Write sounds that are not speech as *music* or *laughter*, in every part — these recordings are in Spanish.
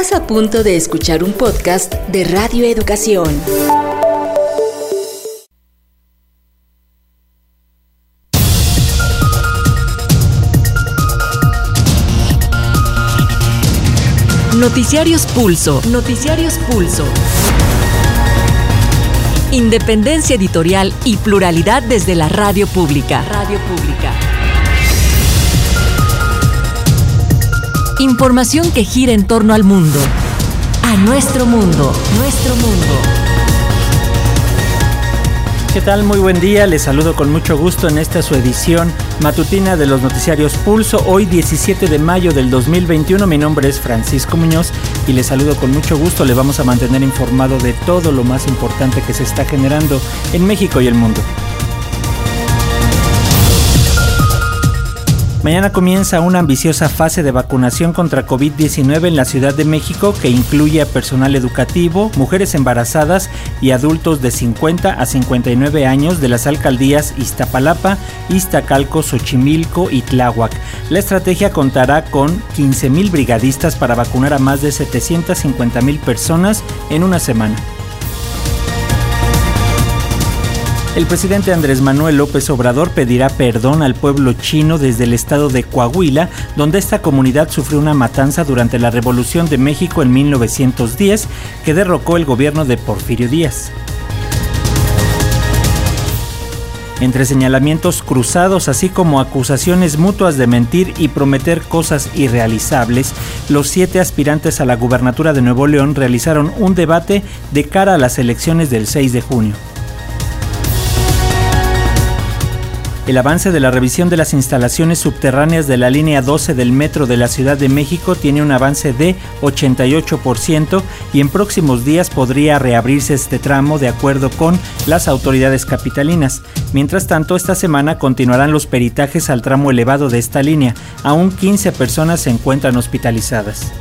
Estás a punto de escuchar un podcast de Radio Educación. Noticiarios Pulso. Noticiarios Pulso. Independencia editorial y pluralidad desde la radio pública. Radio pública. Información que gira en torno al mundo. A nuestro mundo. Nuestro mundo. ¿Qué tal? Muy buen día, les saludo con mucho gusto en esta su edición matutina de los noticiarios Pulso, hoy 17 de mayo del 2021. Mi nombre es Francisco Muñoz y les saludo con mucho gusto. Le vamos a mantener informado de todo lo más importante que se está generando en México y el mundo. Mañana comienza una ambiciosa fase de vacunación contra COVID-19 en la Ciudad de México que incluye a personal educativo, mujeres embarazadas y adultos de 50 a 59 años de las alcaldías Iztapalapa, Iztacalco, Xochimilco y Tláhuac. La estrategia contará con 15.000 brigadistas para vacunar a más de 750.000 personas en una semana. El presidente Andrés Manuel López Obrador pedirá perdón al pueblo chino desde el estado de Coahuila, donde esta comunidad sufrió una matanza durante la Revolución de México en 1910 que derrocó el gobierno de Porfirio Díaz. Entre señalamientos cruzados, así como acusaciones mutuas de mentir y prometer cosas irrealizables, los siete aspirantes a la gubernatura de Nuevo León realizaron un debate de cara a las elecciones del 6 de junio. El avance de la revisión de las instalaciones subterráneas de la línea 12 del metro de la Ciudad de México tiene un avance de 88% y en próximos días podría reabrirse este tramo de acuerdo con las autoridades capitalinas. Mientras tanto, esta semana continuarán los peritajes al tramo elevado de esta línea. Aún 15 personas se encuentran hospitalizadas.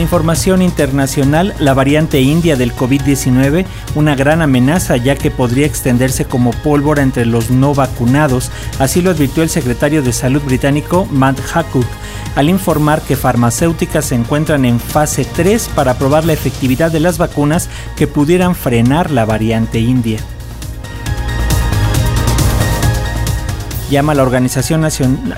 Información internacional, la variante india del COVID-19, una gran amenaza ya que podría extenderse como pólvora entre los no vacunados, así lo advirtió el secretario de Salud británico Matt Hancock, al informar que farmacéuticas se encuentran en fase 3 para probar la efectividad de las vacunas que pudieran frenar la variante india. Llama la Organización,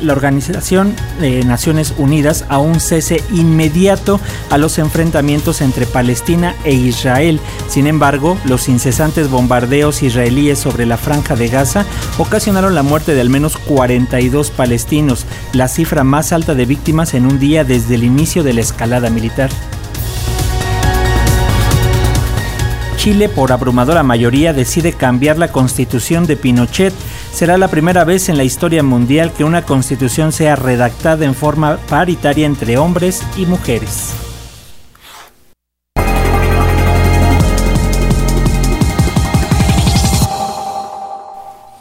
la Organización de Naciones Unidas a un cese inmediato a los enfrentamientos entre Palestina e Israel. Sin embargo, los incesantes bombardeos israelíes sobre la franja de Gaza ocasionaron la muerte de al menos 42 palestinos, la cifra más alta de víctimas en un día desde el inicio de la escalada militar. Chile, por abrumadora mayoría, decide cambiar la constitución de Pinochet. Será la primera vez en la historia mundial que una constitución sea redactada en forma paritaria entre hombres y mujeres.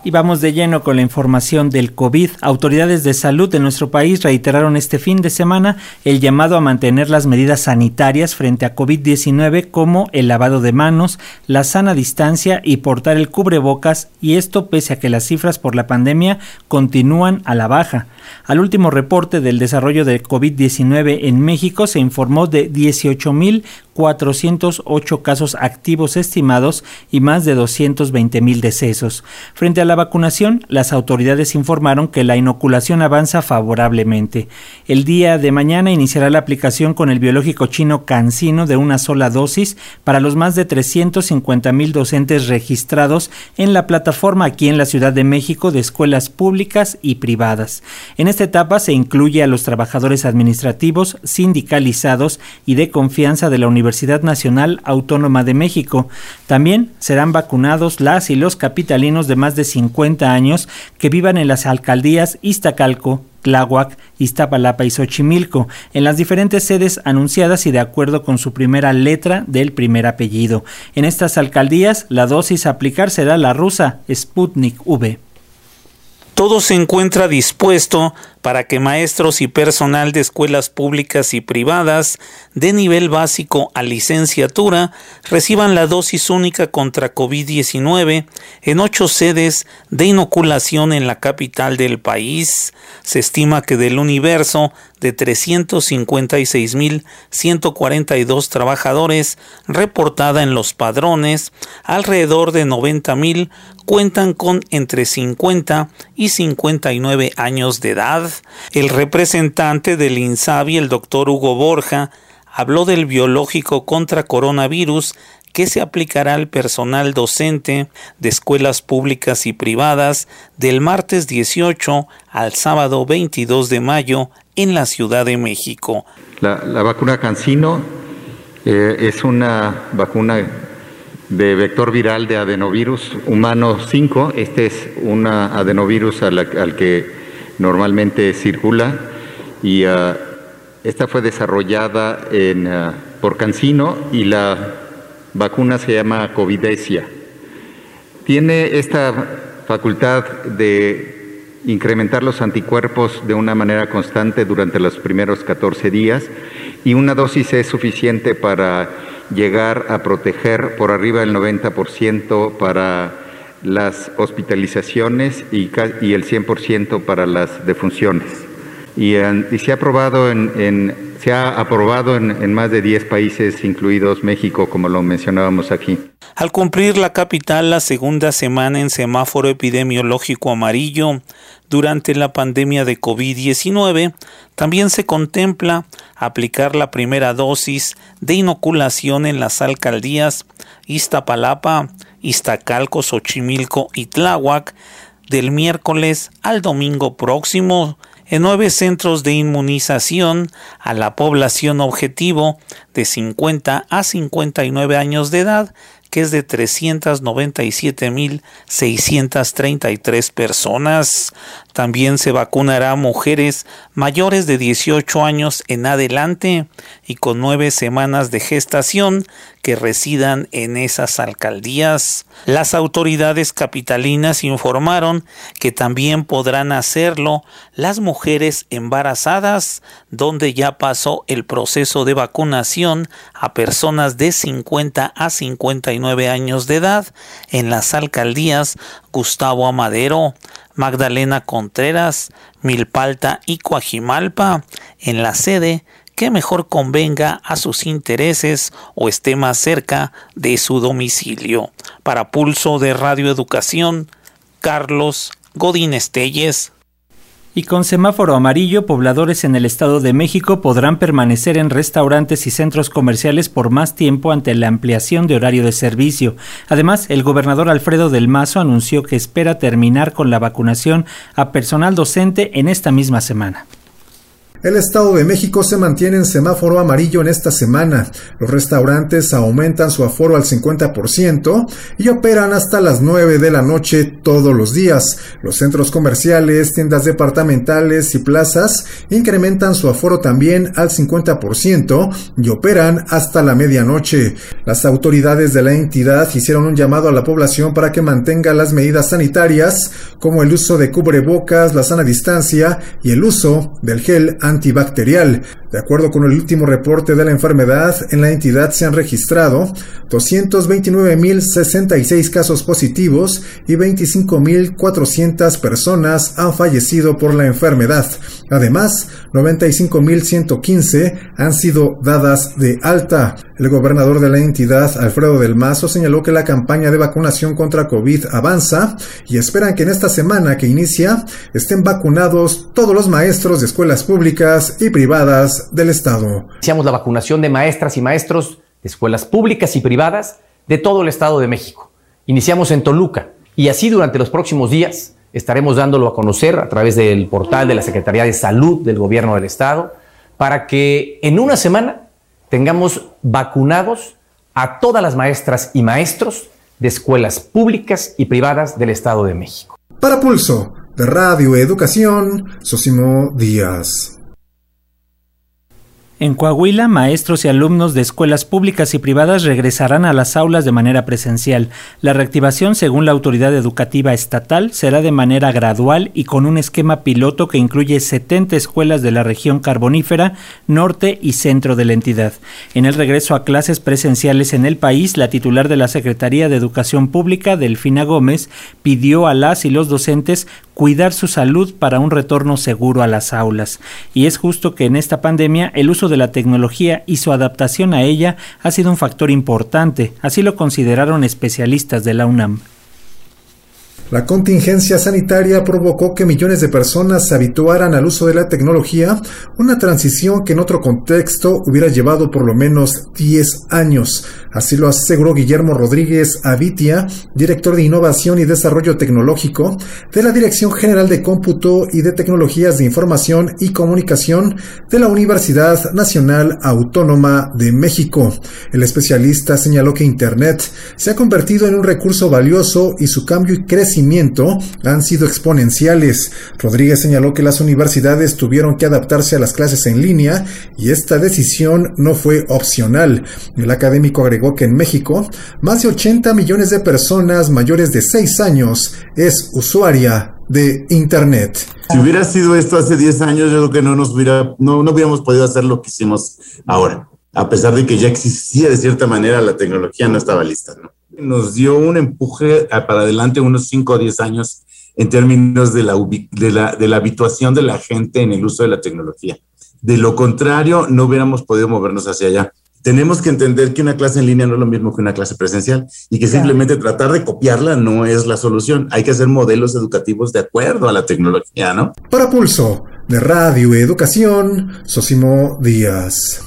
Y vamos de lleno con la información del COVID. Autoridades de salud de nuestro país reiteraron este fin de semana el llamado a mantener las medidas sanitarias frente a COVID-19 como el lavado de manos, la sana distancia y portar el cubrebocas y esto pese a que las cifras por la pandemia continúan a la baja. Al último reporte del desarrollo de COVID-19 en México se informó de 18.408 casos activos estimados y más de 220.000 decesos. Frente a la vacunación, las autoridades informaron que la inoculación avanza favorablemente. El día de mañana iniciará la aplicación con el biológico chino Cancino de una sola dosis para los más de 350.000 docentes registrados en la plataforma aquí en la Ciudad de México de escuelas públicas y privadas. En esta etapa se incluye a los trabajadores administrativos, sindicalizados y de confianza de la Universidad Nacional Autónoma de México. También serán vacunados las y los capitalinos de más de 50 años que vivan en las alcaldías Iztacalco, Tláhuac, Iztapalapa y Xochimilco, en las diferentes sedes anunciadas y de acuerdo con su primera letra del primer apellido. En estas alcaldías, la dosis a aplicar será la rusa Sputnik V. todo se encuentra dispuesto para que maestros y personal de escuelas públicas y privadas de nivel básico a licenciatura reciban la dosis única contra COVID-19 en ocho sedes de inoculación en la capital del país. Se estima que del universo de 356.142 trabajadores reportada en los padrones, alrededor de 90.000 cuentan con entre 50 y 59 años de edad. El representante del INSABI, el doctor Hugo Borja, habló del biológico contra coronavirus que se aplicará al personal docente de escuelas públicas y privadas del martes 18 al sábado 22 de mayo en la Ciudad de México. La, vacuna Cancino eh, es una vacuna de vector viral de adenovirus humano 5. Este es un adenovirus al, que normalmente circula y ah, esta fue desarrollada en, ah, por Cancino y la vacuna se llama Covidesia. Tiene esta facultad de incrementar los anticuerpos de una manera constante durante los primeros 14 días y una dosis es suficiente para llegar a proteger por arriba del 90% para las hospitalizaciones y, y el 100% para las defunciones. Y, se ha aprobado en, se ha aprobado en, más de 10 países, incluidos México, como lo mencionábamos aquí. Al cumplir la capital la segunda semana en semáforo epidemiológico amarillo durante la pandemia de COVID-19, también se contempla aplicar la primera dosis de inoculación en las alcaldías Iztapalapa, Iztacalco, Xochimilco y Tláhuac del miércoles al domingo próximo en nueve centros de inmunización a la población objetivo de 50 a 59 años de edad que es de 397.633 personas. También se vacunará a mujeres mayores de 18 años en adelante y con nueve semanas de gestación que residan en esas alcaldías. Las autoridades capitalinas informaron que también podrán hacerlo las mujeres embarazadas, donde ya pasó el proceso de vacunación a personas de 50 a 59 años de edad en las alcaldías Gustavo Amadero, Magdalena Contreras, Milpalta y Coajimalpa, en la sede que mejor convenga a sus intereses o esté más cerca de su domicilio. Para Pulso de Radio Educación, Carlos Godín Estelles. Y con semáforo amarillo, pobladores en el Estado de México podrán permanecer en restaurantes y centros comerciales por más tiempo ante la ampliación de horario de servicio. Además, el gobernador Alfredo del Mazo anunció que espera terminar con la vacunación a personal docente en esta misma semana. El Estado de México se mantiene en semáforo amarillo en esta semana. Los restaurantes aumentan su aforo al 50% y operan hasta las 9 de la noche todos los días. Los centros comerciales, tiendas departamentales y plazas incrementan su aforo también al 50% y operan hasta la medianoche. Las autoridades de la entidad hicieron un llamado a la población para que mantenga las medidas sanitarias como el uso de cubrebocas, la sana distancia y el uso del gel antibacterial. De acuerdo con el último reporte de la enfermedad, en la entidad se han registrado 229.066 casos positivos y 25.400 personas han fallecido por la enfermedad. Además, 95.115 han sido dadas de alta. El gobernador de la entidad, Alfredo del Mazo, señaló que la campaña de vacunación contra COVID avanza y esperan que en esta semana que inicia estén vacunados todos los maestros de escuelas públicas y privadas del Estado. Iniciamos la vacunación de maestras y maestros de escuelas públicas y privadas de todo el Estado de México. Iniciamos en Toluca y así durante los próximos días estaremos dándolo a conocer a través del portal de la Secretaría de Salud del Gobierno del Estado para que en una semana tengamos vacunados a todas las maestras y maestros de escuelas públicas y privadas del Estado de México. Para Pulso, de Radio Educación, Sosimo Díaz. En Coahuila, maestros y alumnos de escuelas públicas y privadas regresarán a las aulas de manera presencial. La reactivación, según la autoridad educativa estatal, será de manera gradual y con un esquema piloto que incluye 70 escuelas de la región carbonífera, norte y centro de la entidad. En el regreso a clases presenciales en el país, la titular de la Secretaría de Educación Pública, Delfina Gómez, pidió a las y los docentes cuidar su salud para un retorno seguro a las aulas. Y es justo que en esta pandemia el uso de la tecnología y su adaptación a ella ha sido un factor importante, así lo consideraron especialistas de la UNAM. La contingencia sanitaria provocó que millones de personas se habituaran al uso de la tecnología, una transición que en otro contexto hubiera llevado por lo menos 10 años. Así lo aseguró Guillermo Rodríguez Avitia, director de Innovación y Desarrollo Tecnológico de la Dirección General de Cómputo y de Tecnologías de Información y Comunicación de la Universidad Nacional Autónoma de México. El especialista señaló que Internet se ha convertido en un recurso valioso y su cambio y crecimiento han sido exponenciales. Rodríguez señaló que las universidades tuvieron que adaptarse a las clases en línea y esta decisión no fue opcional. El académico agregó que en México más de 80 millones de personas mayores de 6 años es usuaria de Internet. Si hubiera sido esto hace 10 años, yo creo que no nos hubiera, no, no hubiéramos podido hacer lo que hicimos ahora. A pesar de que ya existía de cierta manera, la tecnología no estaba lista, ¿no? nos dio un empuje para adelante unos 5 o 10 años en términos de la, de, la, de la habituación de la gente en el uso de la tecnología. De lo contrario, no hubiéramos podido movernos hacia allá. Tenemos que entender que una clase en línea no es lo mismo que una clase presencial y que simplemente tratar de copiarla no es la solución. Hay que hacer modelos educativos de acuerdo a la tecnología, ¿no? Para Pulso, de Radio Educación, Sosimo Díaz.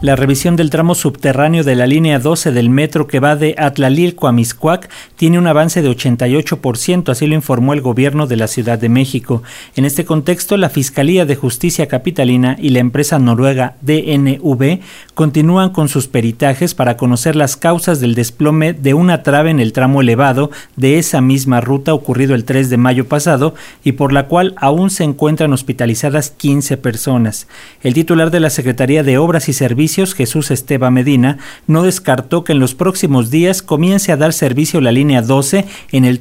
La revisión del tramo subterráneo de la línea 12 del metro que va de Atlalilco a Miscuac tiene un avance de 88%, así lo informó el gobierno de la Ciudad de México. En este contexto, la Fiscalía de Justicia Capitalina y la empresa noruega DNV continúan con sus peritajes para conocer las causas del desplome de una trave en el tramo elevado de esa misma ruta ocurrido el 3 de mayo pasado y por la cual aún se encuentran hospitalizadas 15 personas. El titular de la Secretaría de Obras y Servicios Jesús Esteba Medina, no descartó que en los próximos días comience a dar servicio la línea 12 en el,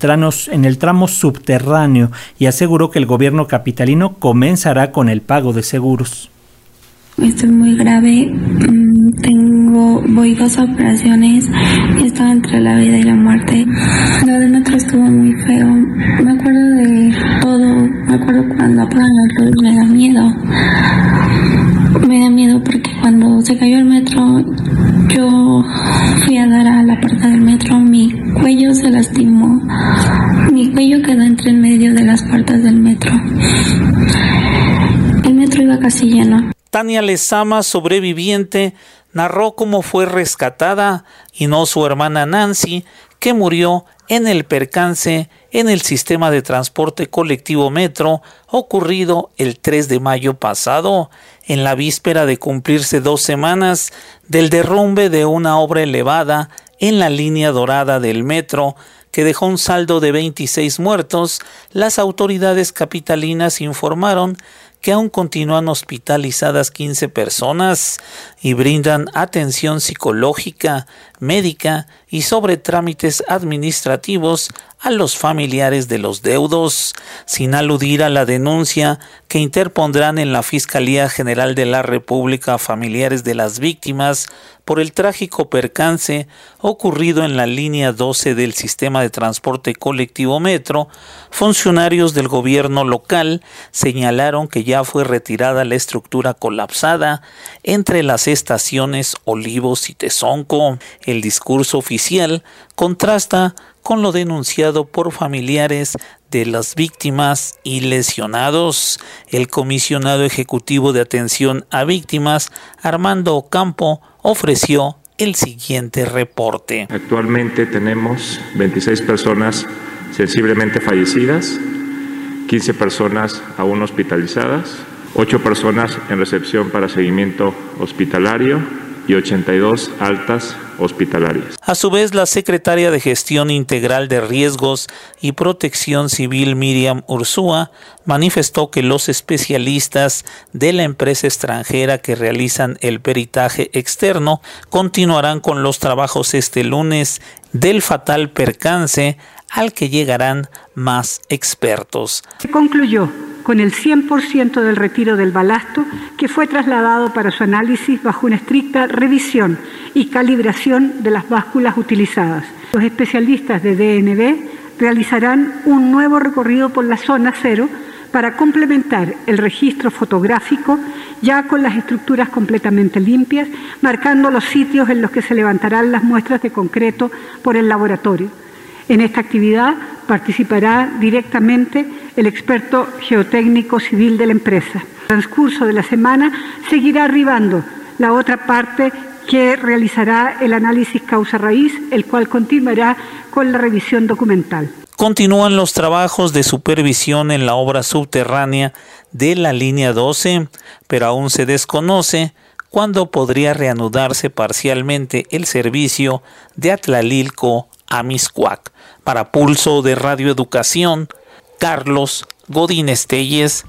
en el tramo subterráneo y aseguró que el gobierno capitalino comenzará con el pago de seguros. Estoy muy grave, mm, tengo, voy dos operaciones, estoy entre la vida y la muerte. Lo de metro estuvo muy feo, me acuerdo de todo, me acuerdo cuando apagan la luz, me da miedo. Me da miedo porque cuando se cayó el metro, yo fui a dar a la puerta del metro, mi cuello se lastimó, mi cuello quedó entre el medio de las puertas del metro. El metro iba casi lleno. Tania Lezama, sobreviviente, narró cómo fue rescatada y no su hermana Nancy, que murió en el percance en el sistema de transporte colectivo Metro ocurrido el 3 de mayo pasado, en la víspera de cumplirse dos semanas del derrumbe de una obra elevada en la línea dorada del metro que dejó un saldo de 26 muertos, las autoridades capitalinas informaron que aún continúan hospitalizadas 15 personas y brindan atención psicológica, médica y sobre trámites administrativos a los familiares de los deudos, sin aludir a la denuncia que interpondrán en la Fiscalía General de la República familiares de las víctimas por el trágico percance ocurrido en la línea 12 del sistema de transporte colectivo Metro, funcionarios del gobierno local señalaron que ya fue retirada la estructura colapsada entre las estaciones Olivos y Tezonco. El discurso oficial contrasta con lo denunciado por familiares de las víctimas y lesionados. El comisionado ejecutivo de atención a víctimas, Armando Ocampo, ofreció el siguiente reporte. Actualmente tenemos 26 personas sensiblemente fallecidas, 15 personas aún hospitalizadas, 8 personas en recepción para seguimiento hospitalario y 82 altas hospitalarias. A su vez, la secretaria de Gestión Integral de Riesgos y Protección Civil Miriam Ursúa manifestó que los especialistas de la empresa extranjera que realizan el peritaje externo continuarán con los trabajos este lunes del fatal percance al que llegarán más expertos. Se concluyó con el 100% del retiro del balasto que fue trasladado para su análisis bajo una estricta revisión y calibración de las básculas utilizadas. Los especialistas de DNB realizarán un nuevo recorrido por la zona cero para complementar el registro fotográfico ya con las estructuras completamente limpias, marcando los sitios en los que se levantarán las muestras de concreto por el laboratorio. En esta actividad participará directamente el experto geotécnico civil de la empresa. El transcurso de la semana seguirá arribando la otra parte que realizará el análisis causa-raíz, el cual continuará con la revisión documental. Continúan los trabajos de supervisión en la obra subterránea de la línea 12, pero aún se desconoce cuándo podría reanudarse parcialmente el servicio de Atlalilco a Miscuac. Para Pulso de Radioeducación, Carlos Godín Estelles.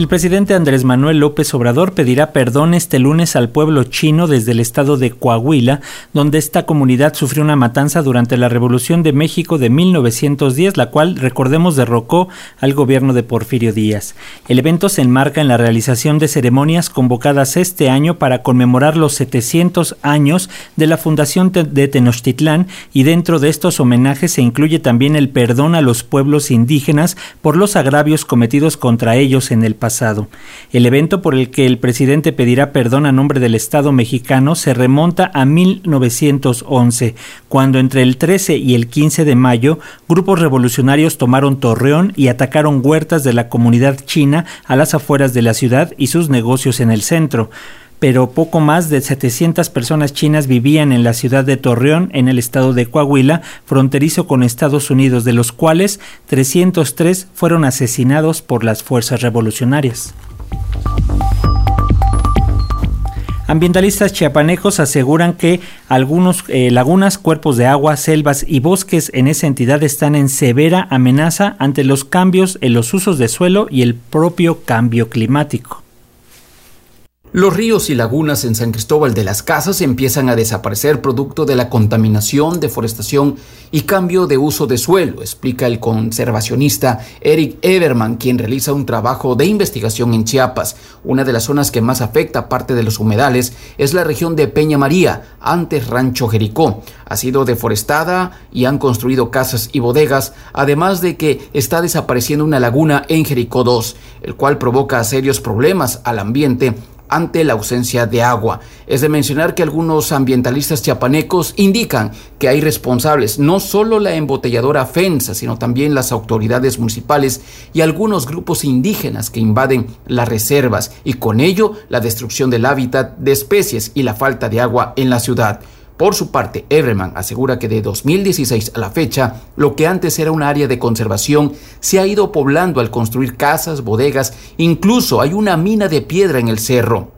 El presidente Andrés Manuel López Obrador pedirá perdón este lunes al pueblo chino desde el estado de Coahuila, donde esta comunidad sufrió una matanza durante la Revolución de México de 1910, la cual, recordemos, derrocó al gobierno de Porfirio Díaz. El evento se enmarca en la realización de ceremonias convocadas este año para conmemorar los 700 años de la fundación de Tenochtitlán y dentro de estos homenajes se incluye también el perdón a los pueblos indígenas por los agravios cometidos contra ellos en el pasado el evento por el que el presidente pedirá perdón a nombre del Estado mexicano se remonta a 1911, cuando entre el 13 y el 15 de mayo grupos revolucionarios tomaron Torreón y atacaron huertas de la comunidad china a las afueras de la ciudad y sus negocios en el centro pero poco más de 700 personas chinas vivían en la ciudad de Torreón, en el estado de Coahuila, fronterizo con Estados Unidos, de los cuales 303 fueron asesinados por las fuerzas revolucionarias. Ambientalistas chiapanejos aseguran que algunos eh, lagunas, cuerpos de agua, selvas y bosques en esa entidad están en severa amenaza ante los cambios en los usos de suelo y el propio cambio climático. Los ríos y lagunas en San Cristóbal de las Casas empiezan a desaparecer producto de la contaminación, deforestación y cambio de uso de suelo, explica el conservacionista Eric Everman, quien realiza un trabajo de investigación en Chiapas. Una de las zonas que más afecta parte de los humedales es la región de Peña María, antes Rancho Jericó. Ha sido deforestada y han construido casas y bodegas, además de que está desapareciendo una laguna en Jericó 2, el cual provoca serios problemas al ambiente ante la ausencia de agua. Es de mencionar que algunos ambientalistas chiapanecos indican que hay responsables, no solo la embotelladora FENSA, sino también las autoridades municipales y algunos grupos indígenas que invaden las reservas y con ello la destrucción del hábitat de especies y la falta de agua en la ciudad. Por su parte, Everman asegura que de 2016 a la fecha, lo que antes era un área de conservación se ha ido poblando al construir casas, bodegas, incluso hay una mina de piedra en el cerro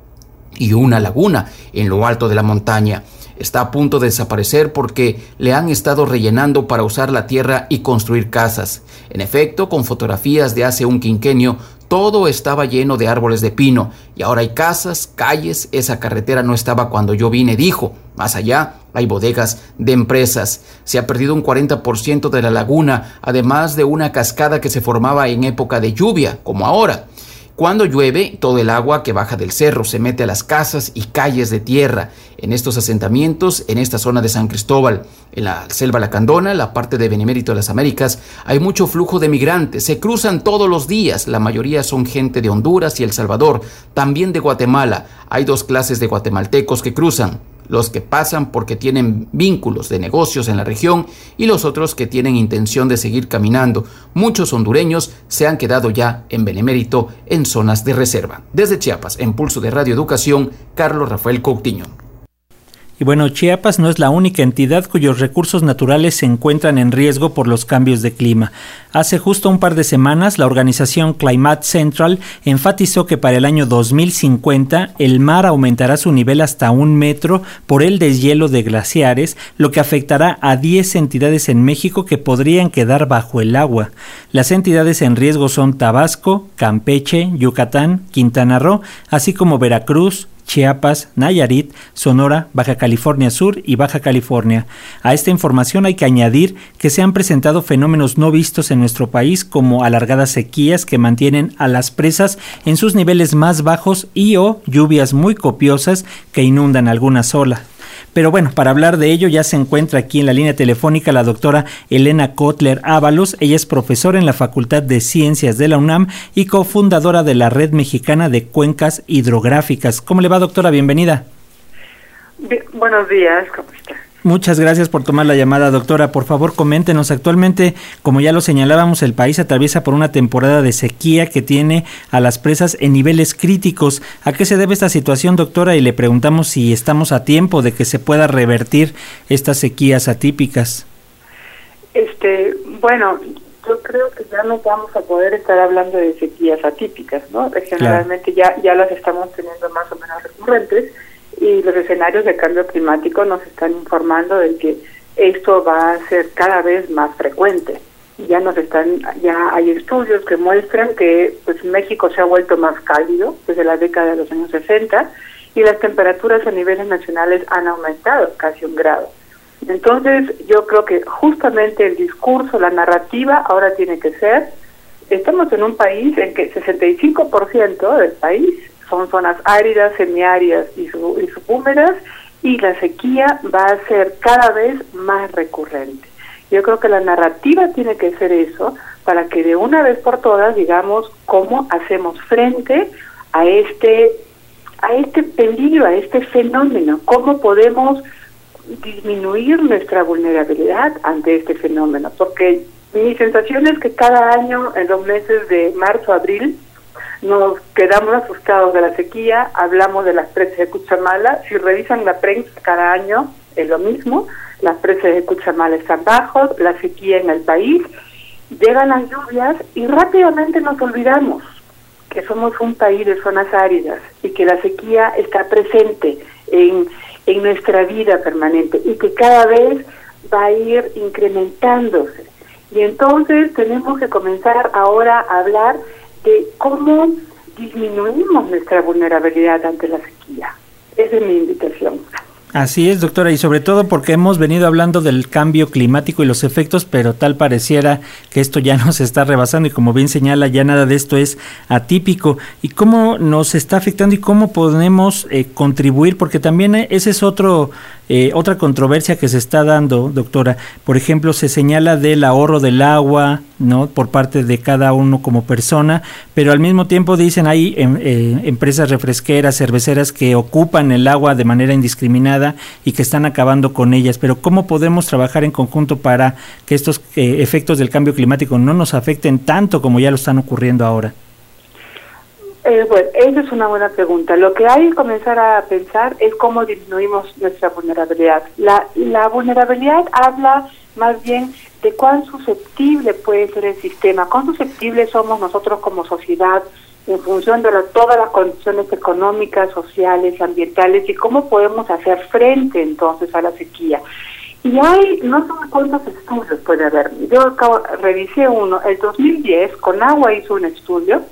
y una laguna en lo alto de la montaña. Está a punto de desaparecer porque le han estado rellenando para usar la tierra y construir casas. En efecto, con fotografías de hace un quinquenio, todo estaba lleno de árboles de pino y ahora hay casas, calles, esa carretera no estaba cuando yo vine, dijo. Más allá hay bodegas de empresas. Se ha perdido un 40% de la laguna, además de una cascada que se formaba en época de lluvia, como ahora. Cuando llueve, todo el agua que baja del cerro se mete a las casas y calles de tierra. En estos asentamientos, en esta zona de San Cristóbal, en la selva lacandona, la parte de Benemérito de las Américas, hay mucho flujo de migrantes. Se cruzan todos los días. La mayoría son gente de Honduras y El Salvador, también de Guatemala. Hay dos clases de guatemaltecos que cruzan los que pasan porque tienen vínculos de negocios en la región y los otros que tienen intención de seguir caminando. Muchos hondureños se han quedado ya en Benemérito en zonas de reserva. Desde Chiapas, en Pulso de Radio Educación, Carlos Rafael Coutinho. Y bueno, Chiapas no es la única entidad cuyos recursos naturales se encuentran en riesgo por los cambios de clima. Hace justo un par de semanas, la organización Climate Central enfatizó que para el año 2050 el mar aumentará su nivel hasta un metro por el deshielo de glaciares, lo que afectará a 10 entidades en México que podrían quedar bajo el agua. Las entidades en riesgo son Tabasco, Campeche, Yucatán, Quintana Roo, así como Veracruz, Chiapas, Nayarit, Sonora, Baja California Sur y Baja California. A esta información hay que añadir que se han presentado fenómenos no vistos en nuestro país como alargadas sequías que mantienen a las presas en sus niveles más bajos y o lluvias muy copiosas que inundan algunas olas. Pero bueno, para hablar de ello ya se encuentra aquí en la línea telefónica la doctora Elena Kotler Ábalos. Ella es profesora en la Facultad de Ciencias de la UNAM y cofundadora de la Red Mexicana de Cuencas Hidrográficas. ¿Cómo le va, doctora? Bienvenida. buenos días, ¿cómo está? Muchas gracias por tomar la llamada, doctora. Por favor, coméntenos. Actualmente, como ya lo señalábamos, el país atraviesa por una temporada de sequía que tiene a las presas en niveles críticos. ¿A qué se debe esta situación, doctora? Y le preguntamos si estamos a tiempo de que se pueda revertir estas sequías atípicas. Este, bueno, yo creo que ya no vamos a poder estar hablando de sequías atípicas, ¿no? Generalmente ya ya las estamos teniendo más o menos recurrentes y los escenarios de cambio climático nos están informando de que esto va a ser cada vez más frecuente. Ya nos están, ya hay estudios que muestran que pues México se ha vuelto más cálido desde la década de los años 60 y las temperaturas a niveles nacionales han aumentado casi un grado. Entonces, yo creo que justamente el discurso, la narrativa ahora tiene que ser, estamos en un país en que 65% del país son zonas áridas, semiáridas y, y subhúmedas y la sequía va a ser cada vez más recurrente. Yo creo que la narrativa tiene que ser eso para que de una vez por todas digamos cómo hacemos frente a este a este peligro, a este fenómeno, cómo podemos disminuir nuestra vulnerabilidad ante este fenómeno, porque mi sensación es que cada año en los meses de marzo, abril, nos quedamos asustados de la sequía, hablamos de las presas de Cuchamala, si revisan la prensa cada año es lo mismo, las presas de Cuchamala están bajos, la sequía en el país, llegan las lluvias y rápidamente nos olvidamos que somos un país de zonas áridas y que la sequía está presente en, en nuestra vida permanente y que cada vez va a ir incrementándose. Y entonces tenemos que comenzar ahora a hablar de cómo disminuimos nuestra vulnerabilidad ante la sequía. Esa es mi invitación. Así es, doctora, y sobre todo porque hemos venido hablando del cambio climático y los efectos, pero tal pareciera que esto ya *laughs* nos está rebasando y como bien señala, ya nada de esto es atípico. ¿Y cómo nos está afectando y cómo podemos eh, contribuir? Porque también ese es otro eh, otra controversia que se está dando, doctora, por ejemplo, se señala del ahorro del agua, ¿no? Por parte de cada uno como persona, pero al mismo tiempo dicen hay em, eh, empresas refresqueras, cerveceras que ocupan el agua de manera indiscriminada y que están acabando con ellas. Pero ¿cómo podemos trabajar en conjunto para que estos eh, efectos del cambio climático no nos afecten tanto como ya lo están ocurriendo ahora? Eh, bueno, esa es una buena pregunta. Lo que hay que comenzar a pensar es cómo disminuimos nuestra vulnerabilidad. La, la vulnerabilidad habla más bien de cuán susceptible puede ser el sistema, cuán susceptibles somos nosotros como sociedad en función de todas las condiciones económicas, sociales, ambientales y cómo podemos hacer frente entonces a la sequía. Y hay, no sé cuántos estudios puede haber. Yo acabo, revisé uno, el 2010, con agua hizo un estudio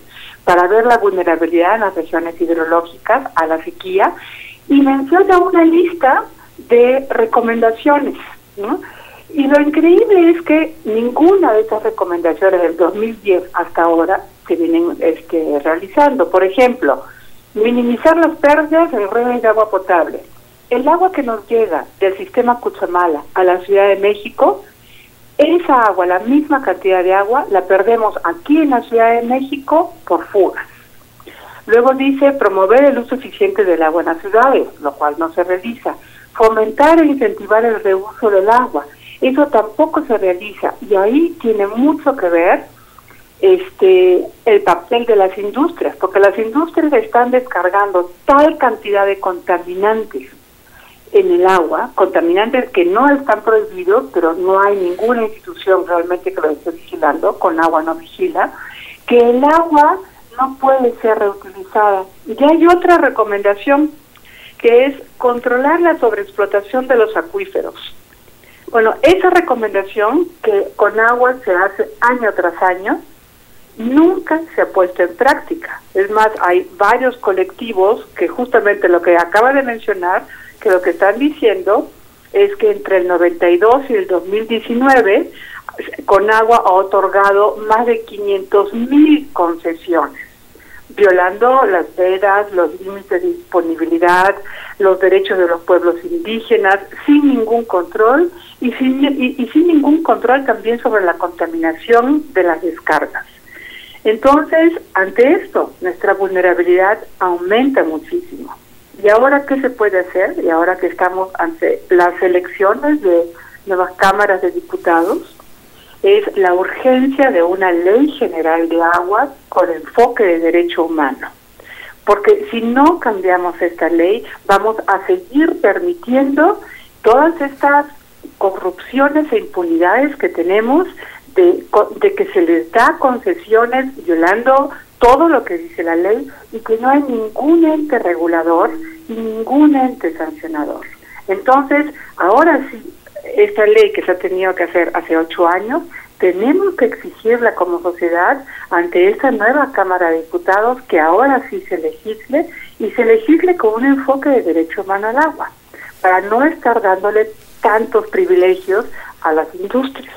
para ver la vulnerabilidad en las regiones hidrológicas a la sequía y menciona una lista de recomendaciones. Y lo increíble es que ninguna de estas recomendaciones del 2010 hasta ahora se vienen este, realizando. Por ejemplo, minimizar las pérdidas en redes de agua potable. El agua que nos llega del sistema Cuchamala a la Ciudad de México esa agua, la misma cantidad de agua, la perdemos aquí en la Ciudad de México por fugas. Luego dice promover el uso eficiente del agua en las ciudades, lo cual no se realiza. Fomentar e incentivar el reuso del agua, eso tampoco se realiza. Y ahí tiene mucho que ver este el papel de las industrias, porque las industrias están descargando tal cantidad de contaminantes en el agua, contaminantes que no están prohibidos, pero no hay ninguna institución realmente que lo esté vigilando, con agua no vigila, que el agua no puede ser reutilizada. Y hay otra recomendación que es controlar la sobreexplotación de los acuíferos. Bueno, esa recomendación que con agua se hace año tras año, nunca se ha puesto en práctica. Es más, hay varios colectivos que justamente lo que acaba de mencionar, que lo que están diciendo es que entre el 92 y el 2019, con agua ha otorgado más de 500 mil concesiones violando las vedas, los límites de disponibilidad, los derechos de los pueblos indígenas, sin ningún control y sin, y, sin ningún control también sobre la contaminación de las descargas. Entonces, ante esto, nuestra vulnerabilidad aumenta muchísimo. ¿Y ahora qué se puede hacer? Y ahora que estamos ante las elecciones de nuevas cámaras de diputados, es la urgencia de una ley general de aguas con enfoque de derecho humano. Porque si no cambiamos esta ley, vamos a seguir permitiendo todas estas corrupciones e impunidades que tenemos de, de que se les da concesiones violando todo lo que dice la ley y que no hay ningún ente regulador y ningún ente sancionador. Entonces, ahora sí, esta ley que se ha tenido que hacer hace ocho años, tenemos que exigirla como sociedad ante esta nueva Cámara de Diputados que ahora sí se legisle y se legisle con un enfoque de derecho humano al agua, para no estar dándole tantos privilegios a las industrias.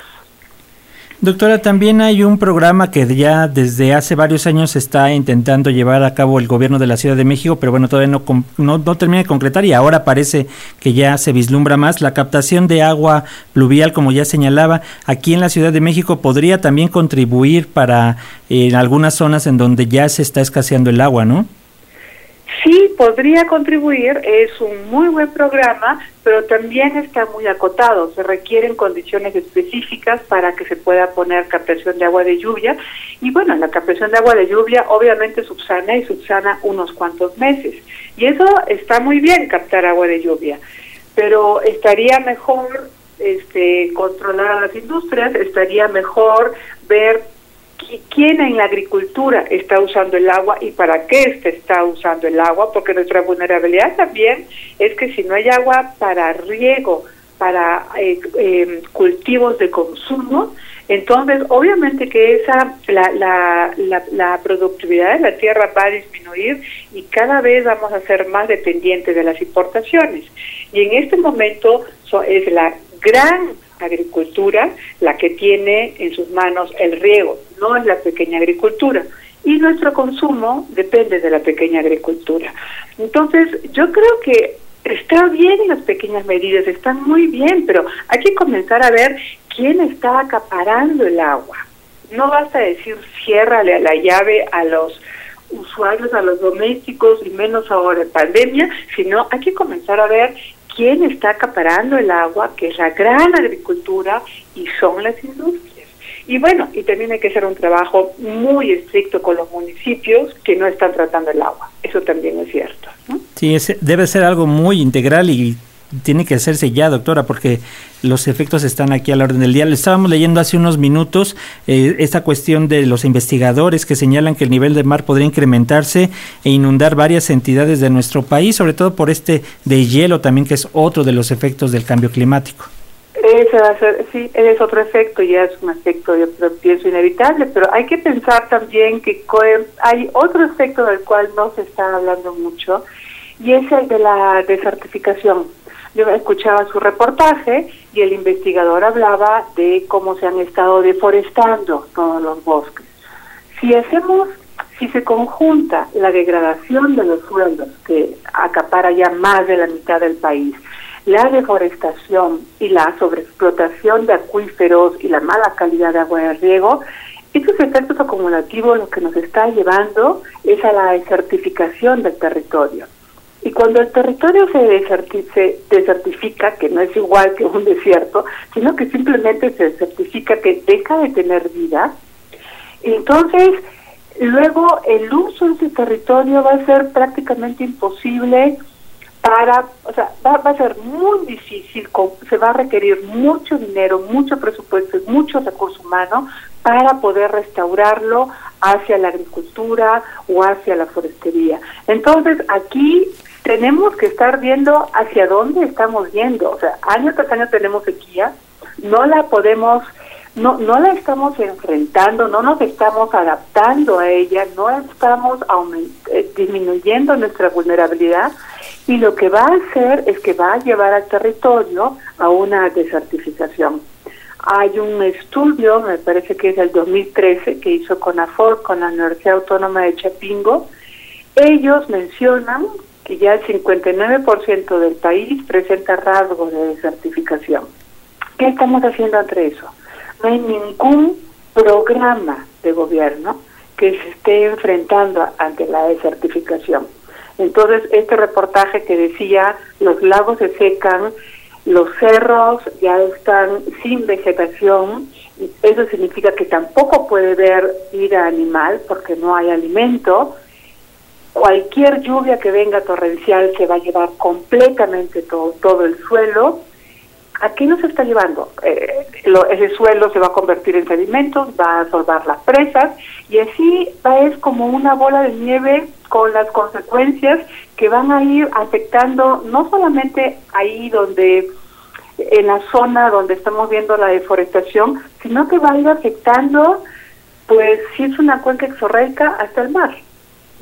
Doctora, también hay un programa que ya desde hace varios años está intentando llevar a cabo el gobierno de la Ciudad de México, pero bueno, todavía no, no, no, termina de concretar y ahora parece que ya se vislumbra más. La captación de agua pluvial, como ya señalaba, aquí en la Ciudad de México podría también contribuir para en algunas zonas en donde ya se está escaseando el agua, ¿no? Sí, podría contribuir, es un muy buen programa, pero también está muy acotado. Se requieren condiciones específicas para que se pueda poner captación de agua de lluvia. Y bueno, la captación de agua de lluvia obviamente subsana y subsana unos cuantos meses. Y eso está muy bien, captar agua de lluvia. Pero estaría mejor este, controlar a las industrias, estaría mejor ver quién en la agricultura está usando el agua y para qué se está usando el agua, porque nuestra vulnerabilidad también es que si no hay agua para riego, para eh, em, cultivos de consumo, entonces obviamente que esa la, la, la, productividad de la tierra va a disminuir y cada vez vamos a ser más dependientes de las importaciones. Y en este momento es la gran agricultura la que tiene en sus manos el riego, no es la pequeña agricultura. Y nuestro consumo depende de la pequeña agricultura. Entonces, yo creo que está bien las pequeñas medidas, están muy bien, pero hay que comenzar a ver quién está acaparando el agua. No basta decir ciérrale la llave a los usuarios, a los domésticos y menos ahora en pandemia, sino hay que comenzar a ver quién está acaparando el agua, que es la gran agricultura y son las industrias. Y bueno, y también hay que hacer un trabajo muy estricto con los municipios que no están tratando el agua. Eso también es cierto. Sí, debe ser algo muy integral y tiene que hacerse ya, doctora, porque los efectos están aquí a la orden del día. Le estábamos leyendo hace unos minutos eh, esta cuestión de los investigadores que señalan que el nivel del mar podría incrementarse e inundar varias entidades de nuestro país, sobre todo por este de hielo también, que es otro de los efectos del cambio climático. Ese va a ser, sí, es otro efecto, ya es un aspecto, yo pienso, inevitable, pero hay que pensar también que hay otro efecto del cual no se está hablando mucho, y es el de la desertificación yo escuchaba su reportaje y el investigador hablaba de cómo se han estado deforestando todos los bosques. Si hacemos, si se conjunta la degradación de los suelos, que acapara ya más de la mitad del país, la deforestación y la sobreexplotación de acuíferos y la mala calidad de agua de riego, estos efectos acumulativos lo que nos está llevando es a la desertificación del territorio. Y cuando el territorio se, desertifica, que no es igual que un desierto, sino que simplemente se desertifica, que deja de tener vida, entonces luego el uso de ese territorio va a ser prácticamente imposible para, o sea, va, a ser muy difícil, se va a requerir mucho dinero, mucho presupuesto y mucho recurso humano para poder restaurarlo hacia la agricultura o hacia la forestería. Entonces, aquí tenemos que estar viendo hacia dónde estamos yendo. O sea, año tras año tenemos sequía, no la podemos, no, no la estamos enfrentando, no nos estamos adaptando a ella, no estamos eh, disminuyendo nuestra vulnerabilidad y lo que va a hacer es que va a llevar al territorio a una desertificación. Hay un estudio, me parece que es del 2013, que hizo CONAFOR con la Universidad Autónoma de Chapingo. Ellos mencionan que ya el 59% del país presenta rasgos de desertificación. ¿Qué estamos haciendo ante eso? No hay ningún programa de gobierno que se esté enfrentando ante la desertificación. Entonces, este reportaje que decía, los lagos se secan, los cerros ya están sin vegetación, eso significa que tampoco puede ver vida animal porque no hay alimento. Cualquier lluvia que venga torrencial se va a llevar completamente todo, todo el suelo. ¿A qué nos está llevando? Eh, ese suelo se va a convertir en sedimentos, va a absorber las presas y así va, es como una bola de nieve con las consecuencias que van a ir afectando no solamente ahí donde en la zona donde estamos viendo la deforestación, sino que va a ir afectando, pues si es una cuenca exorreica, hasta el mar.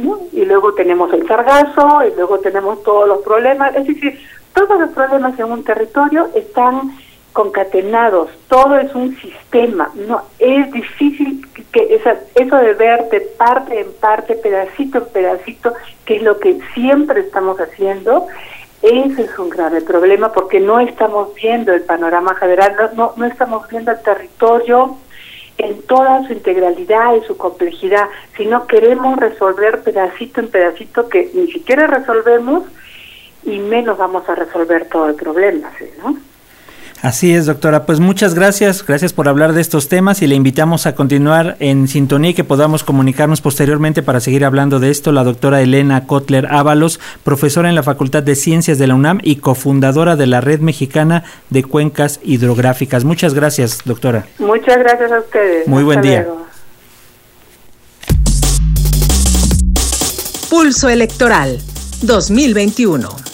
¿No? Y luego tenemos el sargazo, y luego tenemos todos los problemas, es decir, todos los problemas en un territorio están concatenados, todo es un sistema, no es difícil que esa, eso de ver de parte en parte, pedacito en pedacito, que es lo que siempre estamos haciendo, ese es un grave problema porque no estamos viendo el panorama general, no, no, estamos viendo el territorio en toda su integralidad y su complejidad, sino queremos resolver pedacito en pedacito que ni siquiera resolvemos y menos vamos a resolver todo el problema, ¿no? Así es, doctora. Pues muchas gracias, gracias por hablar de estos temas y le invitamos a continuar en sintonía y que podamos comunicarnos posteriormente para seguir hablando de esto. La doctora Elena Kotler Ábalos, profesora en la Facultad de Ciencias de la UNAM y cofundadora de la Red Mexicana de Cuencas Hidrográficas. Muchas gracias, doctora. Muchas gracias a ustedes. Muy buen día. Pulso Electoral 2021.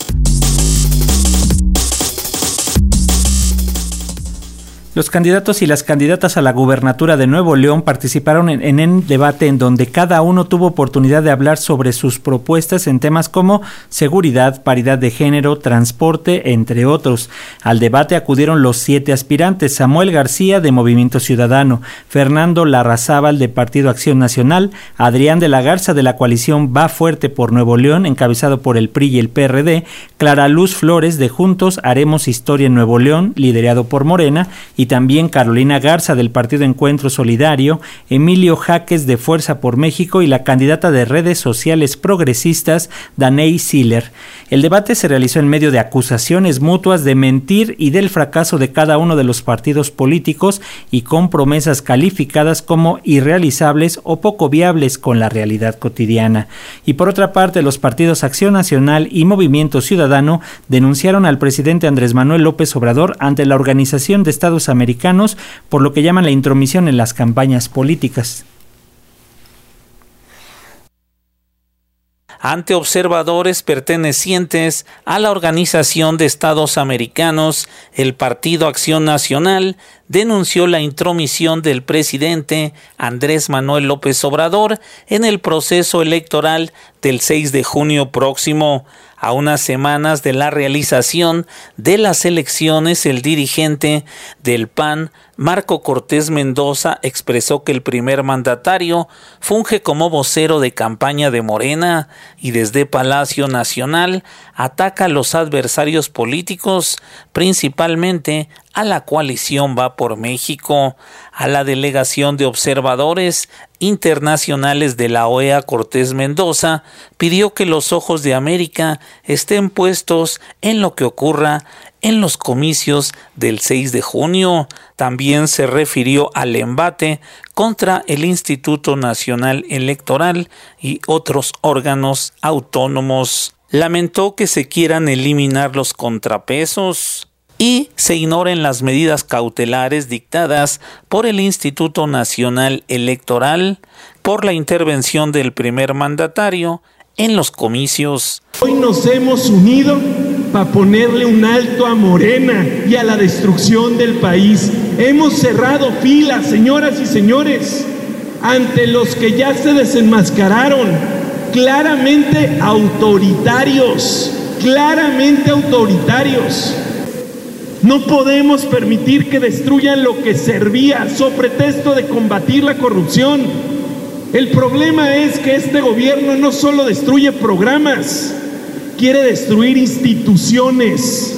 Los candidatos y las candidatas a la gubernatura de Nuevo León participaron en, un debate en donde cada uno tuvo oportunidad de hablar sobre sus propuestas en temas como seguridad, paridad de género, transporte, entre otros. Al debate acudieron los siete aspirantes, Samuel García de Movimiento Ciudadano, Fernando Larrazábal de Partido Acción Nacional, Adrián de la Garza de la coalición Va Fuerte por Nuevo León, encabezado por el PRI y el PRD, Clara Luz Flores de Juntos Haremos Historia en Nuevo León, liderado por Morena, y también Carolina Garza del Partido Encuentro Solidario, Emilio Jaques de Fuerza por México y la candidata de redes sociales progresistas, Daney Siller. El debate se realizó en medio de acusaciones mutuas de mentir y del fracaso de cada uno de los partidos políticos y con promesas calificadas como irrealizables o poco viables con la realidad cotidiana. Y por otra parte, los partidos Acción Nacional y Movimiento Ciudadano denunciaron al presidente Andrés Manuel López Obrador ante la Organización de Estados americanos por lo que llaman la intromisión en las campañas políticas. ante observadores pertenecientes a la Organización de Estados Americanos, el Partido Acción Nacional denunció la intromisión del presidente Andrés Manuel López Obrador en el proceso electoral del 6 de junio próximo. A unas semanas de la realización de las elecciones, el dirigente del PAN, Marco Cortés Mendoza, expresó que el primer mandatario funge como vocero de campaña de Morena y desde Palacio Nacional ataca a los adversarios políticos, principalmente a la coalición Va por México, a la delegación de observadores internacionales de la OEA Cortés Mendoza, pidió que los ojos de América estén puestos en lo que ocurra en los comicios del 6 de junio. También se refirió al embate contra el Instituto Nacional Electoral y otros órganos autónomos. lamentó que se quieran eliminar los contrapesos y se ignoren las medidas cautelares dictadas por el Instituto Nacional Electoral por la intervención del primer mandatario en los comicios. Hoy nos hemos unido para ponerle un alto a Morena y a la destrucción del país. Hemos cerrado filas, señoras y señores, ante los que ya se desenmascararon, claramente autoritarios, claramente autoritarios. No podemos permitir que destruyan lo que servía, so pretexto de combatir la corrupción. El problema es que este gobierno no solo destruye programas, quiere destruir instituciones.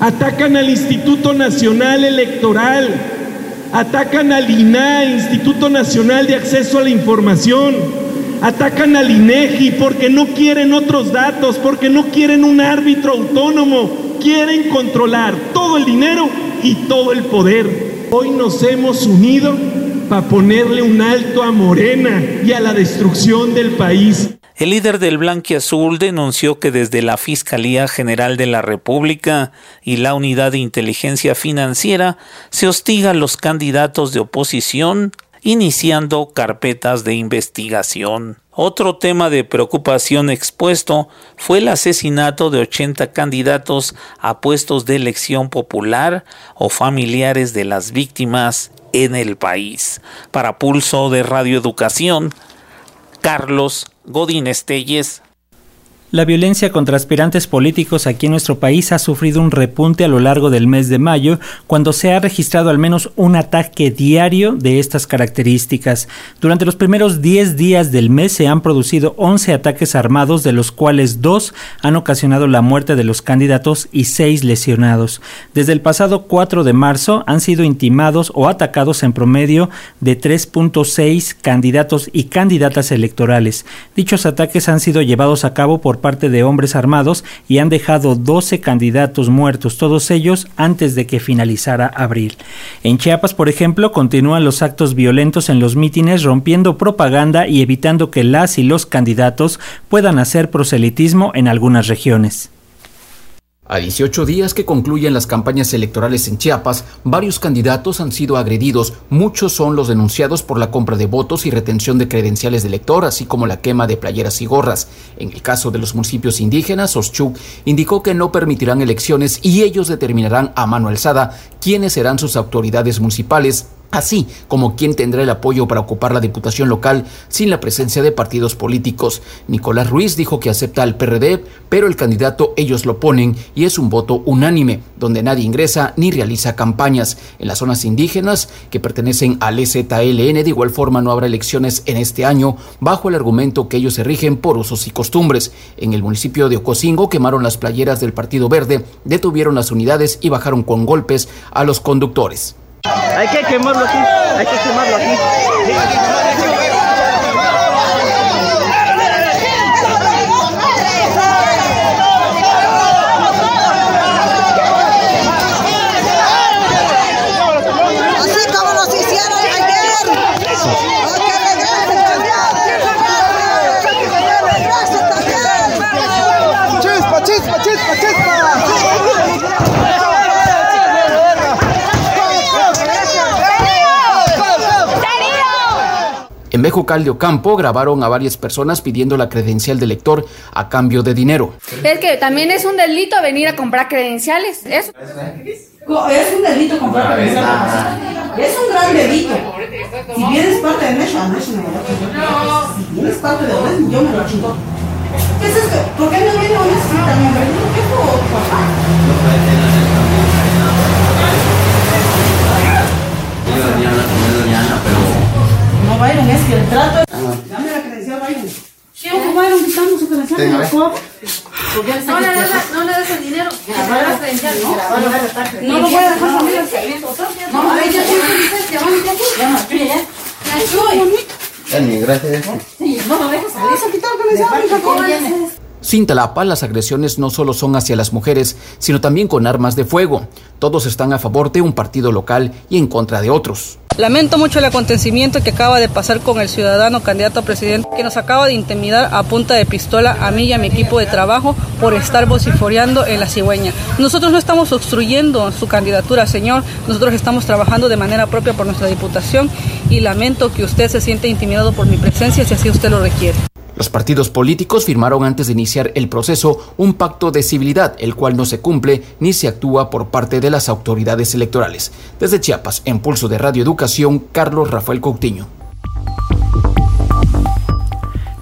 Atacan al Instituto Nacional Electoral, atacan al INA, Instituto Nacional de Acceso a la Información, atacan al INEGI porque no quieren otros datos, porque no quieren un árbitro autónomo, quieren controlar todo el dinero y todo el poder. Hoy nos hemos unido para ponerle un alto a Morena y a la destrucción del país. El líder del Blanquiazul denunció que desde la Fiscalía General de la República y la Unidad de Inteligencia Financiera se hostiga a los candidatos de oposición iniciando carpetas de investigación. Otro tema de preocupación expuesto fue el asesinato de 80 candidatos a puestos de elección popular o familiares de las víctimas en el país. Para Pulso de Radioeducación, Carlos Godín Estelles, la violencia contra aspirantes políticos aquí en nuestro país ha sufrido un repunte a lo largo del mes de mayo, cuando se ha registrado al menos un ataque diario de estas características. Durante los primeros 10 días del mes se han producido 11 ataques armados, de los cuales dos han ocasionado la muerte de los candidatos y seis lesionados. Desde el pasado 4 de marzo han sido intimados o atacados en promedio de 3.6 candidatos y candidatas electorales. Dichos ataques han sido llevados a cabo por parte de hombres armados y han dejado 12 candidatos muertos, todos ellos antes de que finalizara abril. En Chiapas, por ejemplo, continúan los actos violentos en los mítines, rompiendo propaganda y evitando que las y los candidatos puedan hacer proselitismo en algunas regiones. A 18 días que concluyen las campañas electorales en Chiapas, varios candidatos han sido agredidos. Muchos son los denunciados por la compra de votos y retención de credenciales de elector, así como la quema de playeras y gorras. En el caso de los municipios indígenas, Oschuk indicó que no permitirán elecciones y ellos determinarán a mano alzada quiénes serán sus autoridades municipales así como quien tendrá el apoyo para ocupar la diputación local sin la presencia de partidos políticos. Nicolás Ruiz dijo que acepta al PRD, pero el candidato ellos lo ponen y es un voto unánime, donde nadie ingresa ni realiza campañas. En las zonas indígenas que pertenecen al EZLN, de igual forma no habrá elecciones en este año, bajo el argumento que ellos se rigen por usos y costumbres. En el municipio de Ocosingo quemaron las playeras del Partido Verde, detuvieron las unidades y bajaron con golpes a los conductores. Hay que quemarlo aquí, hay que quemarlo aquí. En Bejucal de Ocampo grabaron a varias personas pidiendo la credencial de lector a cambio de dinero. Es que también es un delito venir a comprar credenciales. Eso. Es un delito comprar credenciales. Es un gran delito. Si vienes parte de Nesha, Nesha me lo Si vienes parte de Nesha, yo me lo chingo. ¿Qué es esto? ¿Por qué no viene un también? ¿Qué fue papá? Yo que el trato es... Dame la credencial. No le des, no le des el dinero. No le des credencial. No lo voy. A dejar. No, no, no sin Talapa, las agresiones no solo son hacia las mujeres, sino también con armas de fuego. Todos están a favor de un partido local y en contra de otros. Lamento mucho el acontecimiento que acaba de pasar con el ciudadano candidato a presidente que nos acaba de intimidar a punta de pistola a mí y a mi equipo de trabajo por estar vociforeando en la cigüeña. Nosotros no estamos obstruyendo su candidatura, señor. Nosotros estamos trabajando de manera propia por nuestra diputación y lamento que usted se siente intimidado por mi presencia si así usted lo requiere. Los partidos políticos firmaron antes de iniciar el proceso un pacto de civilidad, el cual no se cumple ni se actúa por parte de las autoridades electorales. Desde Chiapas, en Pulso de Radio Educación, Carlos Rafael Coutinho.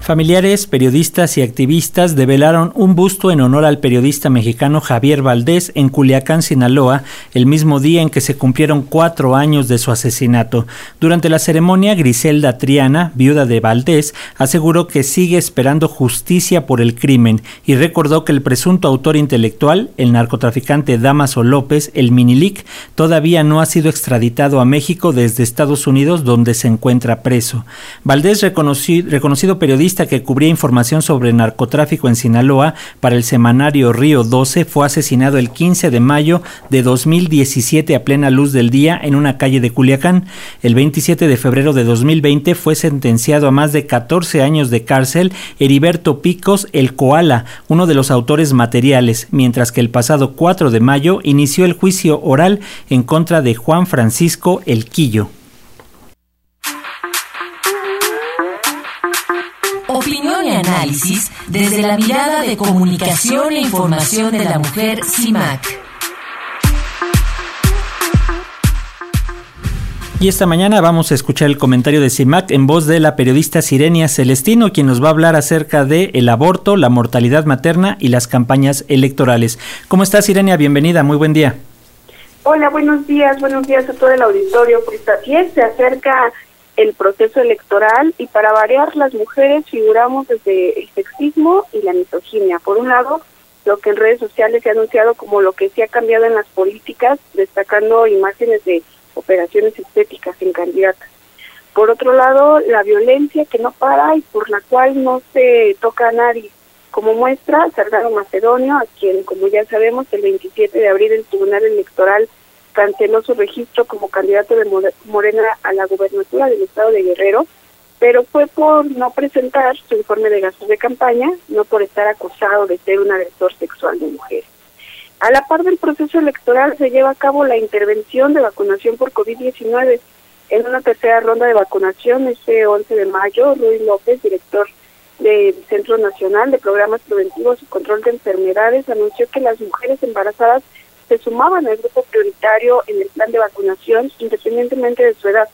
Familiares, periodistas y activistas develaron un busto en honor al periodista mexicano Javier Valdés en Culiacán, Sinaloa, el mismo día en que se cumplieron cuatro años de su asesinato. Durante la ceremonia, Griselda Triana, viuda de Valdés, aseguró que sigue esperando justicia por el crimen y recordó que el presunto autor intelectual, el narcotraficante Damaso López, el Minilic, todavía no ha sido extraditado a México desde Estados Unidos, donde se encuentra preso. Valdés, reconocido periodista, que cubría información sobre narcotráfico en Sinaloa para el semanario Río 12 fue asesinado el 15 de mayo de 2017 a plena luz del día en una calle de Culiacán. El 27 de febrero de 2020 fue sentenciado a más de 14 años de cárcel Heriberto Picos el Koala, uno de los autores materiales, mientras que el pasado 4 de mayo inició el juicio oral en contra de Juan Francisco El Quillo. Análisis desde la mirada de comunicación e información de la mujer CIMAC. Y esta mañana vamos a escuchar el comentario de CIMAC en voz de la periodista Sirenia Celestino, quien nos va a hablar acerca de el aborto, la mortalidad materna y las campañas electorales. ¿Cómo estás, Sirenia? Bienvenida, muy buen día. Hola, buenos días, buenos días a todo el auditorio. Pues así se acerca el proceso electoral y para variar las mujeres figuramos desde el sexismo y la misoginia. Por un lado, lo que en redes sociales se ha anunciado como lo que sí ha cambiado en las políticas, destacando imágenes de operaciones estéticas en candidatas. Por otro lado, la violencia que no para y por la cual no se toca a nadie. Como muestra, Salgado Macedonio, a quien, como ya sabemos, el 27 de abril el Tribunal Electoral canceló su registro como candidato de Morena a la gubernatura del estado de Guerrero, pero fue por no presentar su informe de gastos de campaña, no por estar acusado de ser un agresor sexual de mujeres. A la par del proceso electoral se lleva a cabo la intervención de vacunación por COVID-19. En una tercera ronda de vacunación, este 11 de mayo, Ruiz López, director del Centro Nacional de Programas Preventivos y Control de Enfermedades, anunció que las mujeres embarazadas se sumaban al grupo prioritario en el plan de vacunación independientemente de su edad,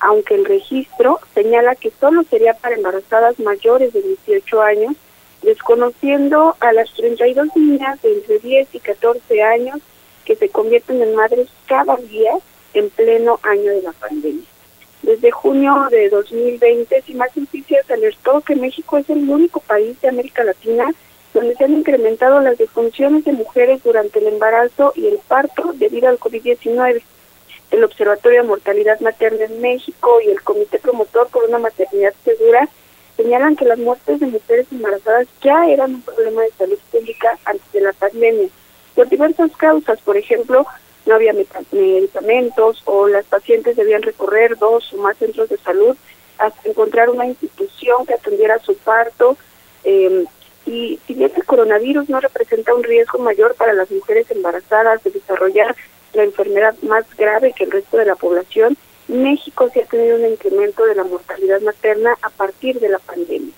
aunque el registro señala que solo sería para embarazadas mayores de 18 años, desconociendo a las 32 niñas de entre 10 y 14 años que se convierten en madres cada día en pleno año de la pandemia. Desde junio de 2020, más Noticias alertó que México es el único país de América Latina donde se han incrementado las defunciones de mujeres durante el embarazo y el parto debido al COVID-19. El Observatorio de Mortalidad Materna en México y el Comité Promotor por una Maternidad Segura señalan que las muertes de mujeres embarazadas ya eran un problema de salud pública antes de la pandemia, por diversas causas, por ejemplo, no había medicamentos o las pacientes debían recorrer dos o más centros de salud hasta encontrar una institución que atendiera su parto. Eh, y si bien el coronavirus no representa un riesgo mayor para las mujeres embarazadas de desarrollar la enfermedad más grave que el resto de la población, México sí ha tenido un incremento de la mortalidad materna a partir de la pandemia.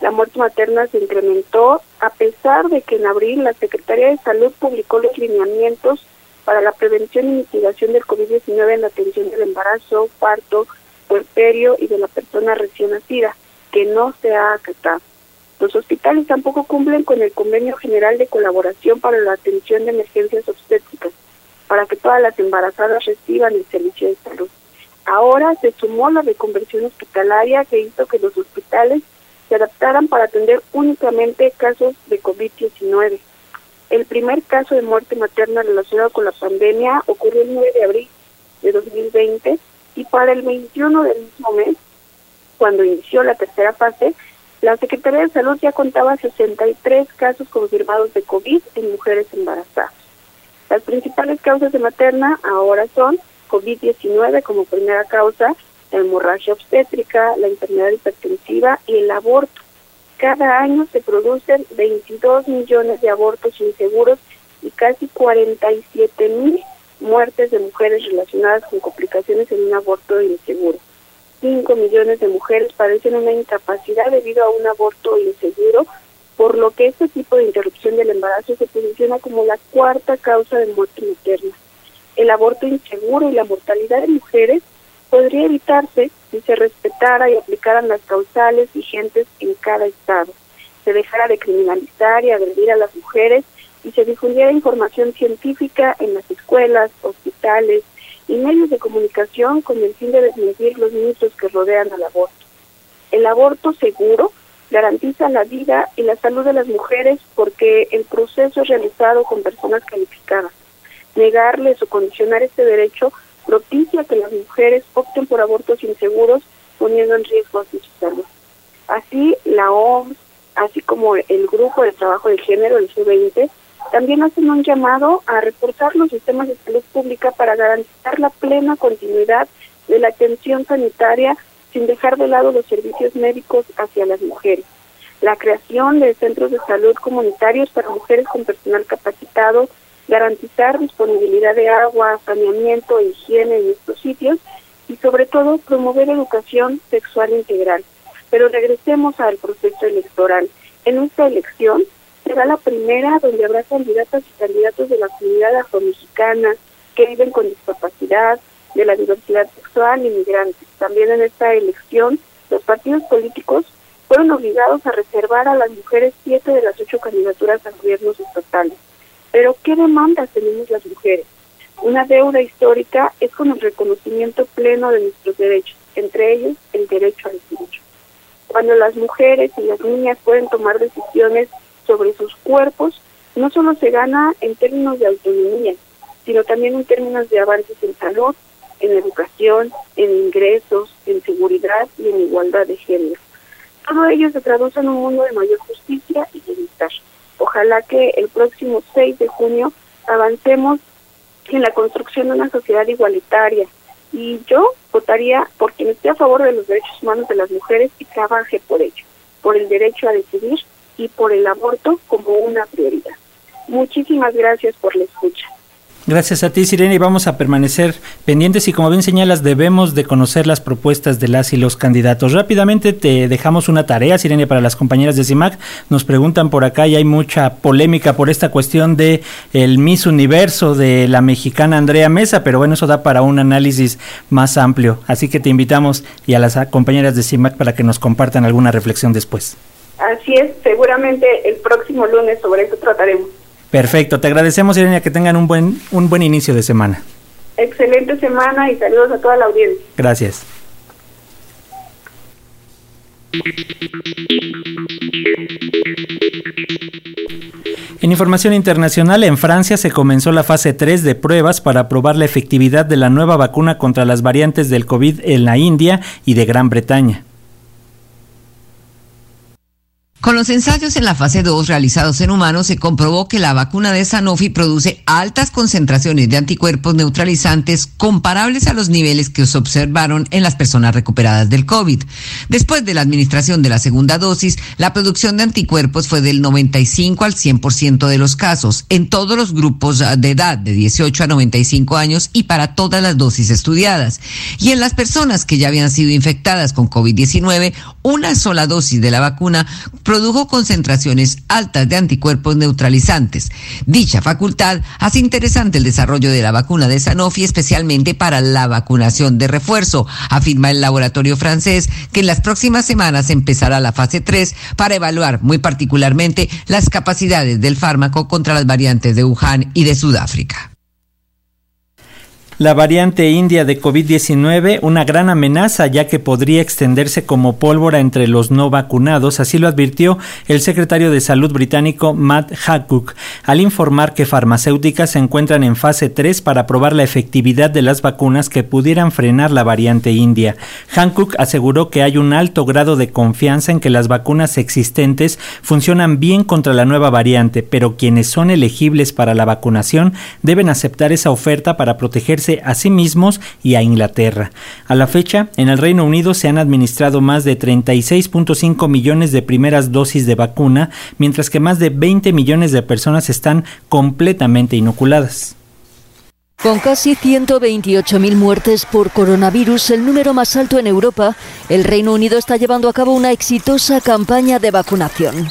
La muerte materna se incrementó a pesar de que en abril la Secretaría de Salud publicó los lineamientos para la prevención y mitigación del COVID-19 en la atención del embarazo, parto, puerperio y de la persona recién nacida, que no se ha acatado. Los hospitales tampoco cumplen con el Convenio General de Colaboración para la Atención de Emergencias Obstétricas, para que todas las embarazadas reciban el servicio de salud. Ahora se sumó la reconversión hospitalaria que hizo que los hospitales se adaptaran para atender únicamente casos de COVID-19. El primer caso de muerte materna relacionado con la pandemia ocurrió el 9 de abril de 2020 y para el 21 del mismo mes, cuando inició la tercera fase, la Secretaría de Salud ya contaba 63 casos confirmados de COVID en mujeres embarazadas. Las principales causas de materna ahora son COVID-19 como primera causa, la hemorragia obstétrica, la enfermedad hipertensiva y el aborto. Cada año se producen 22 millones de abortos inseguros y casi 47 mil muertes de mujeres relacionadas con complicaciones en un aborto inseguro. 5 millones de mujeres padecen una incapacidad debido a un aborto inseguro, por lo que este tipo de interrupción del embarazo se posiciona como la cuarta causa de muerte materna. El aborto inseguro y la mortalidad de mujeres podría evitarse si se respetara y aplicaran las causales vigentes en cada estado, se dejara de criminalizar y agredir a las mujeres y se difundiera información científica en las escuelas, hospitales y medios de comunicación con el fin de desmentir los mitos que rodean al aborto. El aborto seguro garantiza la vida y la salud de las mujeres porque el proceso es realizado con personas calificadas. Negarles o condicionar este derecho propicia que las mujeres opten por abortos inseguros poniendo en riesgo su salud. Así, la OMS, así como el Grupo de Trabajo de Género, el G20, también hacen un llamado a reforzar los sistemas de salud pública para garantizar la plena continuidad de la atención sanitaria sin dejar de lado los servicios médicos hacia las mujeres. La creación de centros de salud comunitarios para mujeres con personal capacitado, garantizar disponibilidad de agua, saneamiento e higiene en estos sitios y sobre todo promover educación sexual integral. Pero regresemos al proceso electoral. En esta elección será la primera donde habrá candidatas y candidatos de la comunidad afromexicana que viven con discapacidad, de la diversidad sexual y migrantes. También en esta elección, los partidos políticos fueron obligados a reservar a las mujeres siete de las ocho candidaturas a gobiernos estatales. Pero, ¿qué demandas tenemos las mujeres? Una deuda histórica es con el reconocimiento pleno de nuestros derechos, entre ellos el derecho a decidir. Cuando las mujeres y las niñas pueden tomar decisiones sobre sus cuerpos, no solo se gana en términos de autonomía, sino también en términos de avances en salud, en educación, en ingresos, en seguridad y en igualdad de género. Todo ello se traduce en un mundo de mayor justicia y bienestar. Ojalá que el próximo 6 de junio avancemos en la construcción de una sociedad igualitaria. Y yo votaría por quien esté a favor de los derechos humanos de las mujeres y trabaje por ello, por el derecho a decidir y por el aborto como una prioridad. Muchísimas gracias por la escucha. Gracias a ti, Sirena, y vamos a permanecer pendientes y como bien señalas, debemos de conocer las propuestas de las y los candidatos. Rápidamente te dejamos una tarea, Sirene, para las compañeras de CIMAC. Nos preguntan por acá y hay mucha polémica por esta cuestión de el Miss Universo de la mexicana Andrea Mesa, pero bueno, eso da para un análisis más amplio. Así que te invitamos y a las compañeras de CIMAC para que nos compartan alguna reflexión después. Así es, seguramente el próximo lunes sobre eso trataremos. Perfecto, te agradecemos Irene que tengan un buen un buen inicio de semana. Excelente semana y saludos a toda la audiencia. Gracias. En información internacional, en Francia se comenzó la fase 3 de pruebas para probar la efectividad de la nueva vacuna contra las variantes del COVID en la India y de Gran Bretaña. Con los ensayos en la fase 2 realizados en humanos se comprobó que la vacuna de Sanofi produce altas concentraciones de anticuerpos neutralizantes comparables a los niveles que se observaron en las personas recuperadas del COVID. Después de la administración de la segunda dosis, la producción de anticuerpos fue del 95 al 100% de los casos en todos los grupos de edad de 18 a 95 años y para todas las dosis estudiadas. Y en las personas que ya habían sido infectadas con COVID-19, una sola dosis de la vacuna produjo concentraciones altas de anticuerpos neutralizantes. Dicha facultad hace interesante el desarrollo de la vacuna de Sanofi, especialmente para la vacunación de refuerzo, afirma el laboratorio francés, que en las próximas semanas empezará la fase 3 para evaluar muy particularmente las capacidades del fármaco contra las variantes de Wuhan y de Sudáfrica. La variante india de COVID-19, una gran amenaza ya que podría extenderse como pólvora entre los no vacunados, así lo advirtió el secretario de Salud británico Matt Hancock al informar que farmacéuticas se encuentran en fase 3 para probar la efectividad de las vacunas que pudieran frenar la variante india. Hancock aseguró que hay un alto grado de confianza en que las vacunas existentes funcionan bien contra la nueva variante, pero quienes son elegibles para la vacunación deben aceptar esa oferta para protegerse a sí mismos y a Inglaterra. A la fecha, en el Reino Unido se han administrado más de 36.5 millones de primeras dosis de vacuna, mientras que más de 20 millones de personas están completamente inoculadas. Con casi 128.000 muertes por coronavirus, el número más alto en Europa, el Reino Unido está llevando a cabo una exitosa campaña de vacunación.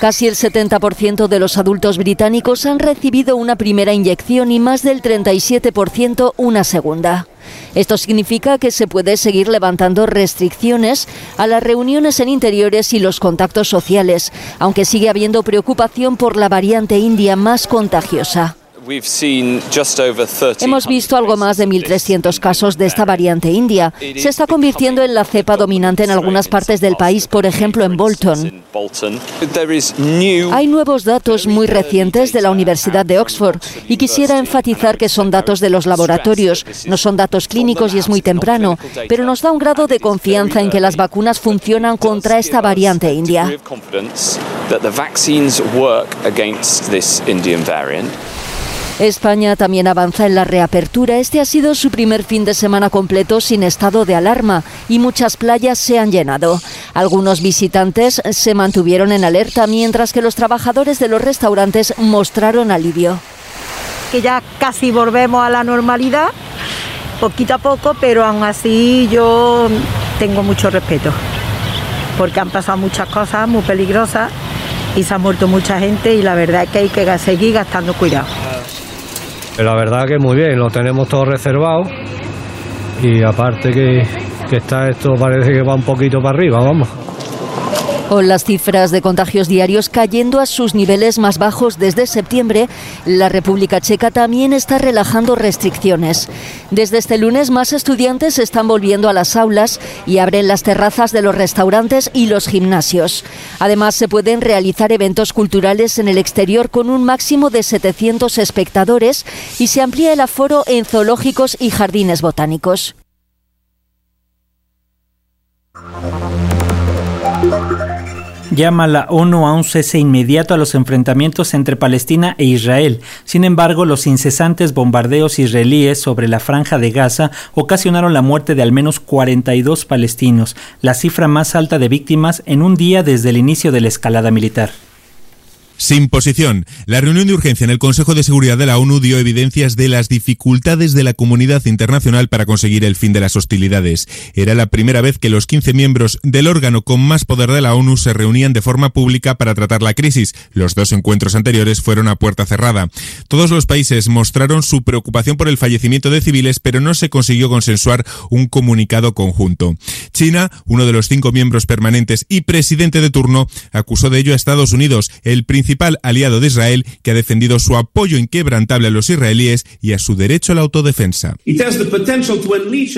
Casi el 70% de los adultos británicos han recibido una primera inyección y más del 37% una segunda. Esto significa que se puede seguir levantando restricciones a las reuniones en interiores y los contactos sociales, aunque sigue habiendo preocupación por la variante india más contagiosa. Hemos visto algo más de 1.300 casos de esta variante india. Se está convirtiendo en la cepa dominante en algunas partes del país, por ejemplo en Bolton. Hay nuevos datos muy recientes de la Universidad de Oxford y quisiera enfatizar que son datos de los laboratorios, no son datos clínicos y es muy temprano, pero nos da un grado de confianza en que las vacunas funcionan contra esta variante india. España también avanza en la reapertura. Este ha sido su primer fin de semana completo sin estado de alarma y muchas playas se han llenado. Algunos visitantes se mantuvieron en alerta mientras que los trabajadores de los restaurantes mostraron alivio. Que ya casi volvemos a la normalidad, poquito a poco, pero aún así yo tengo mucho respeto, porque han pasado muchas cosas muy peligrosas y se ha muerto mucha gente y la verdad es que hay que seguir gastando cuidado. La verdad que muy bien, lo tenemos todo reservado y aparte que, que está esto parece que va un poquito para arriba, vamos. Con las cifras de contagios diarios cayendo a sus niveles más bajos desde septiembre, la República Checa también está relajando restricciones. Desde este lunes más estudiantes están volviendo a las aulas y abren las terrazas de los restaurantes y los gimnasios. Además, se pueden realizar eventos culturales en el exterior con un máximo de 700 espectadores y se amplía el aforo en zoológicos y jardines botánicos. Llama la ONU a un cese inmediato a los enfrentamientos entre Palestina e Israel. Sin embargo, los incesantes bombardeos israelíes sobre la franja de Gaza ocasionaron la muerte de al menos 42 palestinos, la cifra más alta de víctimas en un día desde el inicio de la escalada militar. Sin posición. La reunión de urgencia en el Consejo de Seguridad de la ONU dio evidencias de las dificultades de la comunidad internacional para conseguir el fin de las hostilidades. Era la primera vez que los 15 miembros del órgano con más poder de la ONU se reunían de forma pública para tratar la crisis. Los dos encuentros anteriores fueron a puerta cerrada. Todos los países mostraron su preocupación por el fallecimiento de civiles, pero no se consiguió consensuar un comunicado conjunto. China, uno de los cinco miembros permanentes y presidente de turno, acusó de ello a Estados Unidos, el principal aliado de Israel que ha defendido su apoyo inquebrantable a los israelíes y a su derecho a la autodefensa.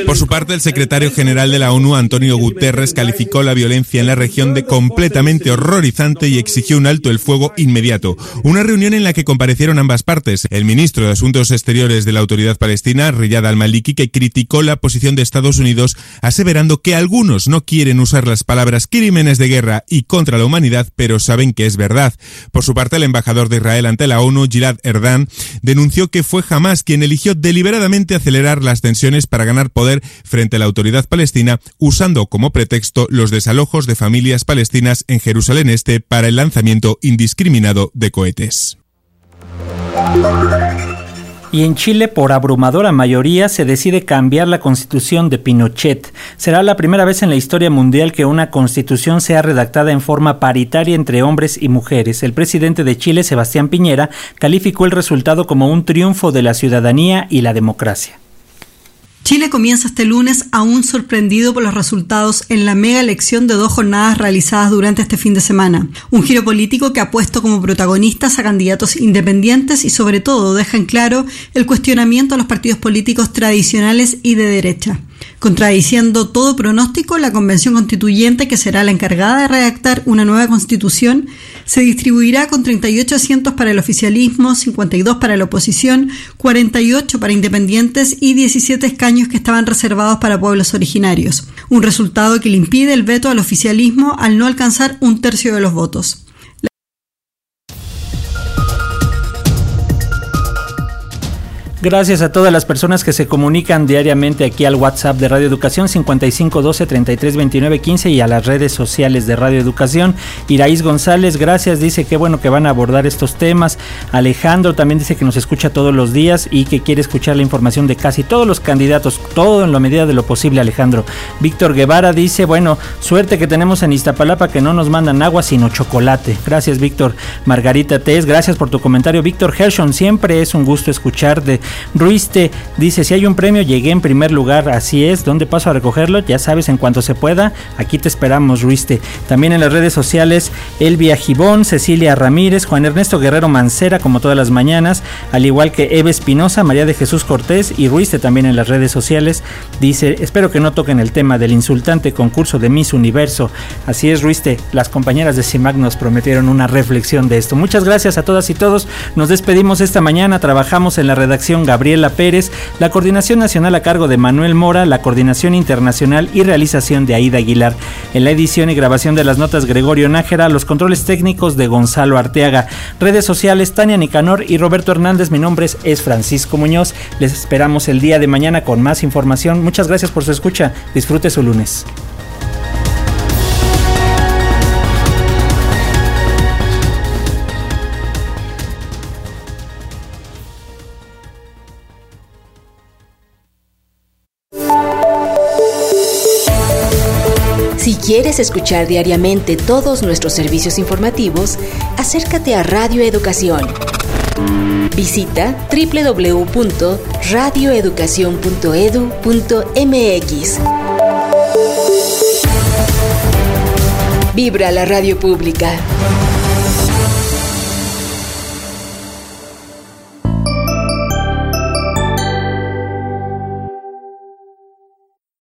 Por su parte, el secretario general de la ONU, Antonio Guterres, calificó la violencia en la región de completamente horrorizante y exigió un alto el fuego inmediato. Una reunión en la que comparecieron ambas partes. El ministro de Asuntos Exteriores de la Autoridad Palestina, Riyad al-Maliki, que criticó la posición de Estados Unidos, aseverando que algunos no quieren usar las palabras crímenes de guerra y contra la humanidad, pero saben que es verdad. Por su parte, el embajador de Israel ante la ONU, Gilad Erdan, denunció que fue Hamas quien eligió deliberadamente acelerar las tensiones para ganar poder frente a la autoridad palestina, usando como pretexto los desalojos de familias palestinas en Jerusalén Este para el lanzamiento indiscriminado de cohetes. Y en Chile, por abrumadora mayoría, se decide cambiar la constitución de Pinochet. Será la primera vez en la historia mundial que una constitución sea redactada en forma paritaria entre hombres y mujeres. El presidente de Chile, Sebastián Piñera, calificó el resultado como un triunfo de la ciudadanía y la democracia. Chile comienza este lunes aún sorprendido por los resultados en la mega elección de dos jornadas realizadas durante este fin de semana. Un giro político que ha puesto como protagonistas a candidatos independientes y sobre todo deja en claro el cuestionamiento a los partidos políticos tradicionales y de derecha. Contradiciendo todo pronóstico, la Convención Constituyente, que será la encargada de redactar una nueva constitución, se distribuirá con 38 asientos para el oficialismo, 52 para la oposición, 48 para independientes y 17 escaños que estaban reservados para pueblos originarios. Un resultado que le impide el veto al oficialismo al no alcanzar un tercio de los votos. Gracias a todas las personas que se comunican diariamente aquí al WhatsApp de Radio Educación 55 12 33 29 15 y a las redes sociales de Radio Educación. Iraís González, gracias, dice que bueno que van a abordar estos temas. Alejandro también dice que nos escucha todos los días y que quiere escuchar la información de casi todos los candidatos, todo en la medida de lo posible, Alejandro. Víctor Guevara dice, bueno, suerte que tenemos en Iztapalapa que no nos mandan agua sino chocolate. Gracias, Víctor. Margarita Tess, gracias por tu comentario. Víctor Hershon, siempre es un gusto escuchar de Ruiste dice, si hay un premio, llegué en primer lugar, así es, ¿dónde paso a recogerlo? Ya sabes, en cuanto se pueda, aquí te esperamos, Ruiste. También en las redes sociales, Elvia Gibón, Cecilia Ramírez, Juan Ernesto Guerrero Mancera, como todas las mañanas, al igual que Eve Espinosa, María de Jesús Cortés y Ruiste también en las redes sociales, dice, espero que no toquen el tema del insultante concurso de Miss Universo. Así es, Ruiste, las compañeras de CIMAC nos prometieron una reflexión de esto. Muchas gracias a todas y todos, nos despedimos esta mañana, trabajamos en la redacción Gabriela Pérez, la coordinación nacional a cargo de Manuel Mora, la coordinación internacional y realización de Aida Aguilar. En la edición y grabación de las notas Gregorio Nájera, los controles técnicos de Gonzalo Arteaga, redes sociales Tania Nicanor y Roberto Hernández. Mi nombre es Francisco Muñoz. Les esperamos el día de mañana con más información. Muchas gracias por su escucha. Disfrute su lunes. Quieres escuchar diariamente todos nuestros servicios informativos, acércate a Radio Educación. Visita www.radioeducacion.edu.mx. Vibra la radio pública.